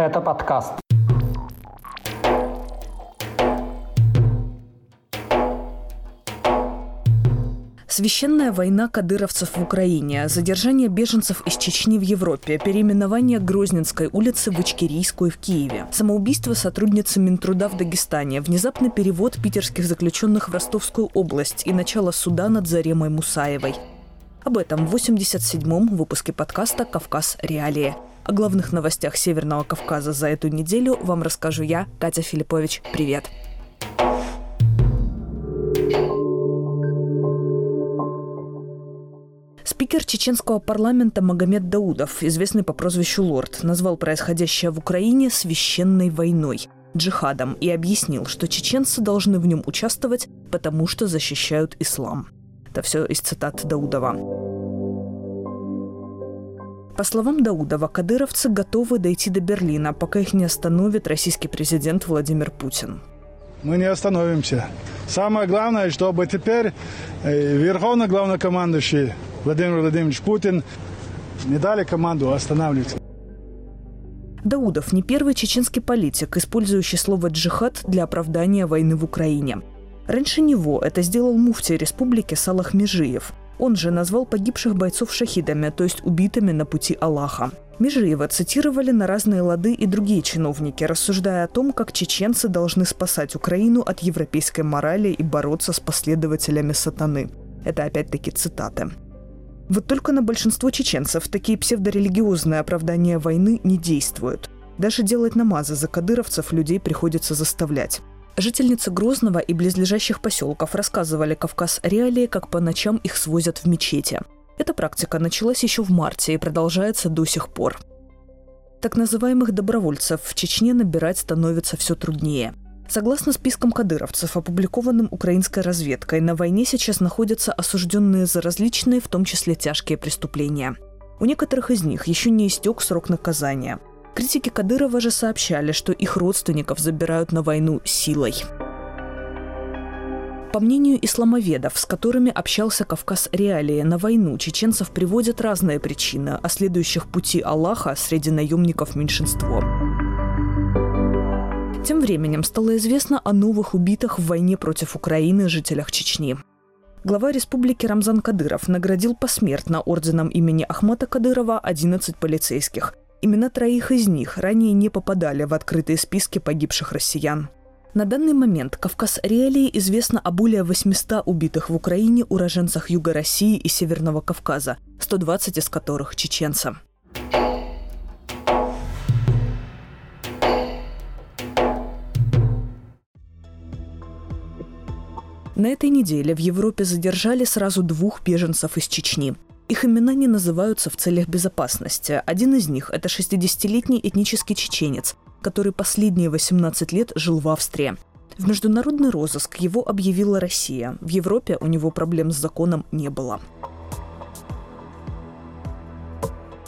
Это подкаст. Священная война кадыровцев в Украине, задержание беженцев из Чечни в Европе, переименование Грозненской улицы в Ичкерийскую в Киеве, самоубийство сотрудницы Минтруда в Дагестане, внезапный перевод питерских заключенных в Ростовскую область и начало суда над Заремой Мусаевой. Об этом в 87-м выпуске подкаста «Кавказ. Реалии». О главных новостях Северного Кавказа за эту неделю вам расскажу я, Катя Филиппович. Привет! Спикер чеченского парламента Магомед Даудов, известный по прозвищу Лорд, назвал происходящее в Украине священной войной – джихадом и объяснил, что чеченцы должны в нем участвовать, потому что защищают ислам. Это все из цитат Даудова. По словам Даудова, кадыровцы готовы дойти до Берлина, пока их не остановит российский президент Владимир Путин. Мы не остановимся. Самое главное, чтобы теперь э, верховный главнокомандующий Владимир Владимирович Путин не дали команду останавливаться. Даудов не первый чеченский политик, использующий слово «джихад» для оправдания войны в Украине. Раньше него это сделал муфтий республики Салах Межиев. Он же назвал погибших бойцов шахидами, то есть убитыми на пути Аллаха. Межиева цитировали на разные лады и другие чиновники, рассуждая о том, как чеченцы должны спасать Украину от европейской морали и бороться с последователями сатаны. Это опять-таки цитаты. Вот только на большинство чеченцев такие псевдорелигиозные оправдания войны не действуют. Даже делать намазы за кадыровцев людей приходится заставлять. Жительницы Грозного и близлежащих поселков рассказывали Кавказ реалии, как по ночам их свозят в мечети. Эта практика началась еще в марте и продолжается до сих пор. Так называемых добровольцев в Чечне набирать становится все труднее – Согласно спискам кадыровцев, опубликованным украинской разведкой, на войне сейчас находятся осужденные за различные, в том числе тяжкие преступления. У некоторых из них еще не истек срок наказания. Критики Кадырова же сообщали, что их родственников забирают на войну силой. По мнению исламоведов, с которыми общался Кавказ Реалии, на войну чеченцев приводят разные причины, а следующих пути Аллаха среди наемников меньшинство. Тем временем стало известно о новых убитых в войне против Украины жителях Чечни. Глава республики Рамзан Кадыров наградил посмертно орденом имени Ахмата Кадырова 11 полицейских. Имена троих из них ранее не попадали в открытые списки погибших россиян. На данный момент Кавказ Реалии известно о более 800 убитых в Украине уроженцах Юга России и Северного Кавказа, 120 из которых – чеченцы. На этой неделе в Европе задержали сразу двух беженцев из Чечни. Их имена не называются в целях безопасности. Один из них – это 60-летний этнический чеченец, который последние 18 лет жил в Австрии. В международный розыск его объявила Россия. В Европе у него проблем с законом не было.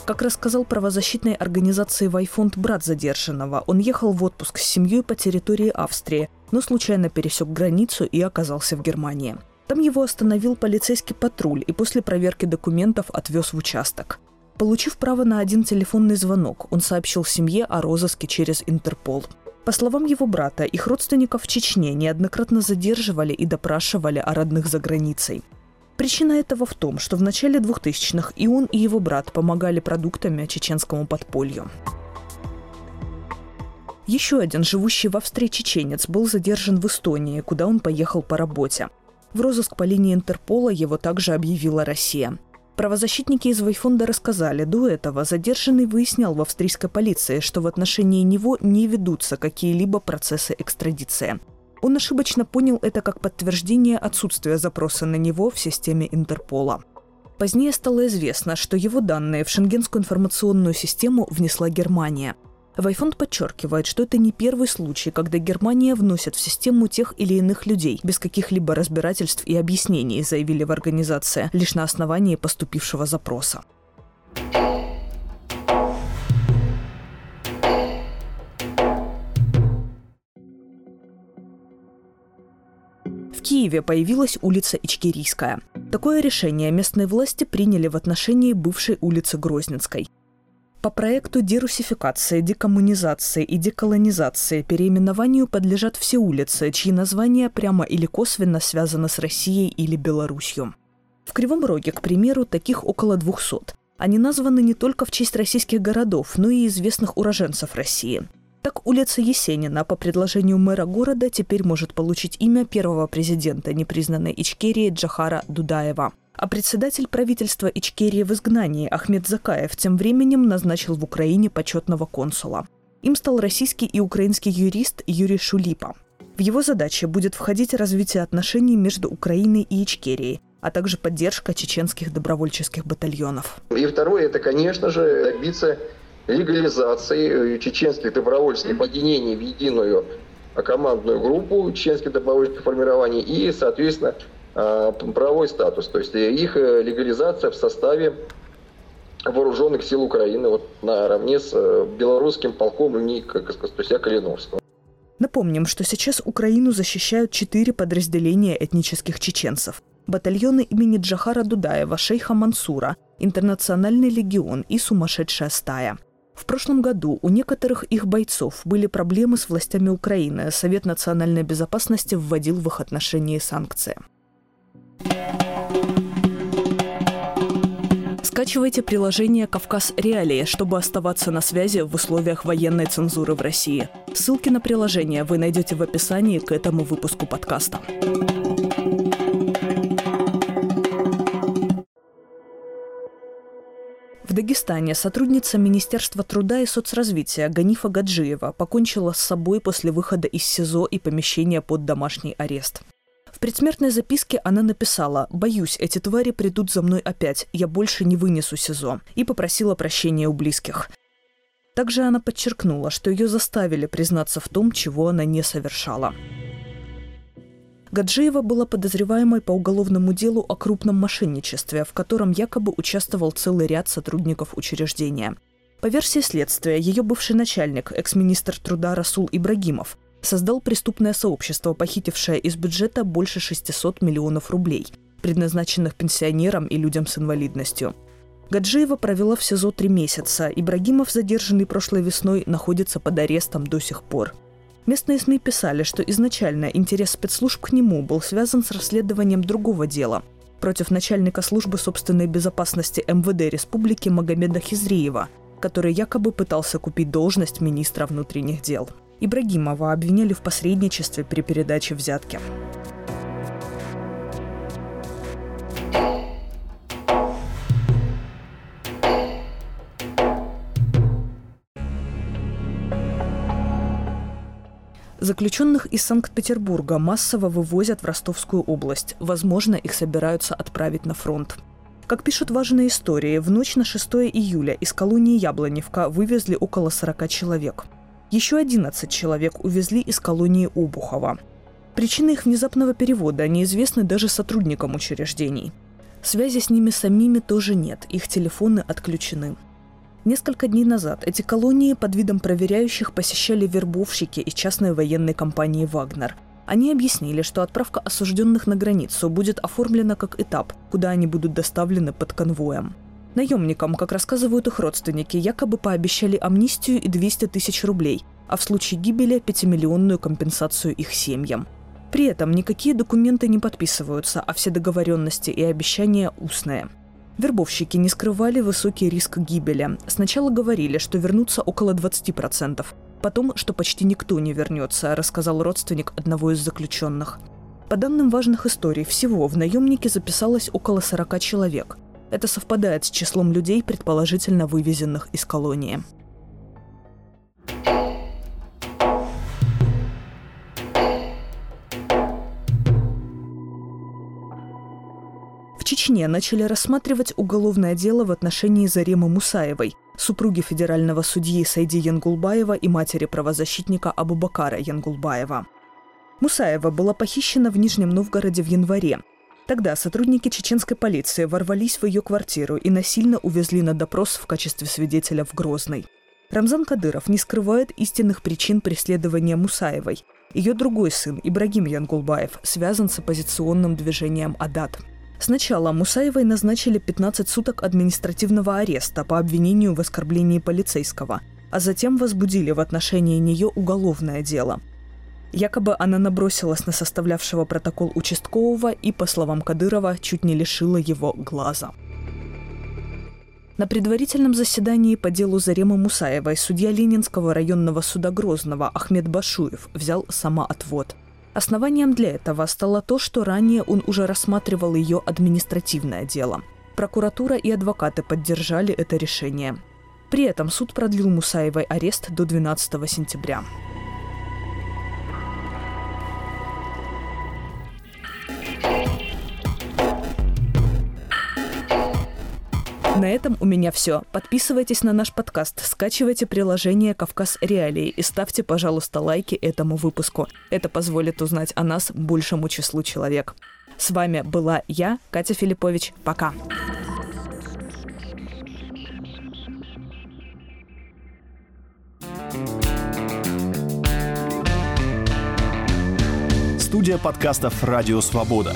Как рассказал правозащитной организации «Вайфонд» брат задержанного, он ехал в отпуск с семьей по территории Австрии, но случайно пересек границу и оказался в Германии. Там его остановил полицейский патруль и после проверки документов отвез в участок. Получив право на один телефонный звонок, он сообщил семье о розыске через Интерпол. По словам его брата, их родственников в Чечне неоднократно задерживали и допрашивали о родных за границей. Причина этого в том, что в начале 2000-х и он, и его брат помогали продуктами чеченскому подполью. Еще один живущий в Австрии чеченец был задержан в Эстонии, куда он поехал по работе. В розыск по линии Интерпола его также объявила Россия. Правозащитники из Вайфонда рассказали, до этого задержанный выяснял в австрийской полиции, что в отношении него не ведутся какие-либо процессы экстрадиции – он ошибочно понял это как подтверждение отсутствия запроса на него в системе Интерпола. Позднее стало известно, что его данные в шенгенскую информационную систему внесла Германия. Вайфонд подчеркивает, что это не первый случай, когда Германия вносит в систему тех или иных людей без каких-либо разбирательств и объяснений, заявили в организации, лишь на основании поступившего запроса. Киеве появилась улица Ичкерийская. Такое решение местные власти приняли в отношении бывшей улицы Грозненской. По проекту дерусификации, декоммунизации и деколонизации переименованию подлежат все улицы, чьи названия прямо или косвенно связаны с Россией или Беларусью. В Кривом Роге, к примеру, таких около 200. Они названы не только в честь российских городов, но и известных уроженцев России. Так улица Есенина по предложению мэра города теперь может получить имя первого президента непризнанной Ичкерии Джахара Дудаева – а председатель правительства Ичкерии в изгнании Ахмед Закаев тем временем назначил в Украине почетного консула. Им стал российский и украинский юрист Юрий Шулипа. В его задачи будет входить развитие отношений между Украиной и Ичкерией, а также поддержка чеченских добровольческих батальонов. И второе, это, конечно же, добиться легализации чеченских добровольческих объединений в единую командную группу чеченских добровольческих формирований и, соответственно, правовой статус, то есть их э, легализация в составе вооруженных сил Украины вот наравне с э, белорусским полком имени Костуся Калиновского. Напомним, что сейчас Украину защищают четыре подразделения этнических чеченцев. Батальоны имени Джахара Дудаева, шейха Мансура, Интернациональный легион и Сумасшедшая стая. В прошлом году у некоторых их бойцов были проблемы с властями Украины. Совет национальной безопасности вводил в их отношении санкции. Скачивайте приложение «Кавказ Реалии», чтобы оставаться на связи в условиях военной цензуры в России. Ссылки на приложение вы найдете в описании к этому выпуску подкаста. В Дагестане сотрудница Министерства труда и соцразвития Ганифа Гаджиева покончила с собой после выхода из СИЗО и помещения под домашний арест предсмертной записке она написала «Боюсь, эти твари придут за мной опять, я больше не вынесу СИЗО» и попросила прощения у близких. Также она подчеркнула, что ее заставили признаться в том, чего она не совершала. Гаджиева была подозреваемой по уголовному делу о крупном мошенничестве, в котором якобы участвовал целый ряд сотрудников учреждения. По версии следствия, ее бывший начальник, экс-министр труда Расул Ибрагимов, создал преступное сообщество, похитившее из бюджета больше 600 миллионов рублей, предназначенных пенсионерам и людям с инвалидностью. Гаджиева провела в СИЗО три месяца. Ибрагимов, задержанный прошлой весной, находится под арестом до сих пор. Местные СМИ писали, что изначально интерес спецслужб к нему был связан с расследованием другого дела против начальника службы собственной безопасности МВД Республики Магомеда Хизриева, который якобы пытался купить должность министра внутренних дел. Ибрагимова обвиняли в посредничестве при передаче взятки. Заключенных из Санкт-Петербурга массово вывозят в Ростовскую область. Возможно, их собираются отправить на фронт. Как пишут важные истории, в ночь на 6 июля из колонии Яблоневка вывезли около 40 человек. Еще 11 человек увезли из колонии Обухова. Причины их внезапного перевода неизвестны даже сотрудникам учреждений. Связи с ними самими тоже нет, их телефоны отключены. Несколько дней назад эти колонии под видом проверяющих посещали вербовщики из частной военной компании «Вагнер». Они объяснили, что отправка осужденных на границу будет оформлена как этап, куда они будут доставлены под конвоем. Наемникам, как рассказывают их родственники, якобы пообещали амнистию и 200 тысяч рублей, а в случае гибели – 5-миллионную компенсацию их семьям. При этом никакие документы не подписываются, а все договоренности и обещания устные. Вербовщики не скрывали высокий риск гибели. Сначала говорили, что вернутся около 20%, потом, что почти никто не вернется, рассказал родственник одного из заключенных. По данным важных историй, всего в наемнике записалось около 40 человек. Это совпадает с числом людей, предположительно вывезенных из колонии. В Чечне начали рассматривать уголовное дело в отношении Заремы Мусаевой, супруги федерального судьи Сайди Янгулбаева и матери правозащитника Абубакара Янгулбаева. Мусаева была похищена в Нижнем Новгороде в январе. Тогда сотрудники чеченской полиции ворвались в ее квартиру и насильно увезли на допрос в качестве свидетеля в Грозный. Рамзан Кадыров не скрывает истинных причин преследования Мусаевой. Ее другой сын, Ибрагим Янгулбаев, связан с оппозиционным движением «Адат». Сначала Мусаевой назначили 15 суток административного ареста по обвинению в оскорблении полицейского, а затем возбудили в отношении нее уголовное дело. Якобы она набросилась на составлявшего протокол участкового и, по словам Кадырова, чуть не лишила его глаза. На предварительном заседании по делу Заремы Мусаевой судья Ленинского районного суда Грозного Ахмед Башуев взял самоотвод. Основанием для этого стало то, что ранее он уже рассматривал ее административное дело. Прокуратура и адвокаты поддержали это решение. При этом суд продлил Мусаевой арест до 12 сентября. На этом у меня все. Подписывайтесь на наш подкаст, скачивайте приложение «Кавказ Реалии» и ставьте, пожалуйста, лайки этому выпуску. Это позволит узнать о нас большему числу человек. С вами была я, Катя Филиппович. Пока. Студия подкастов «Радио Свобода».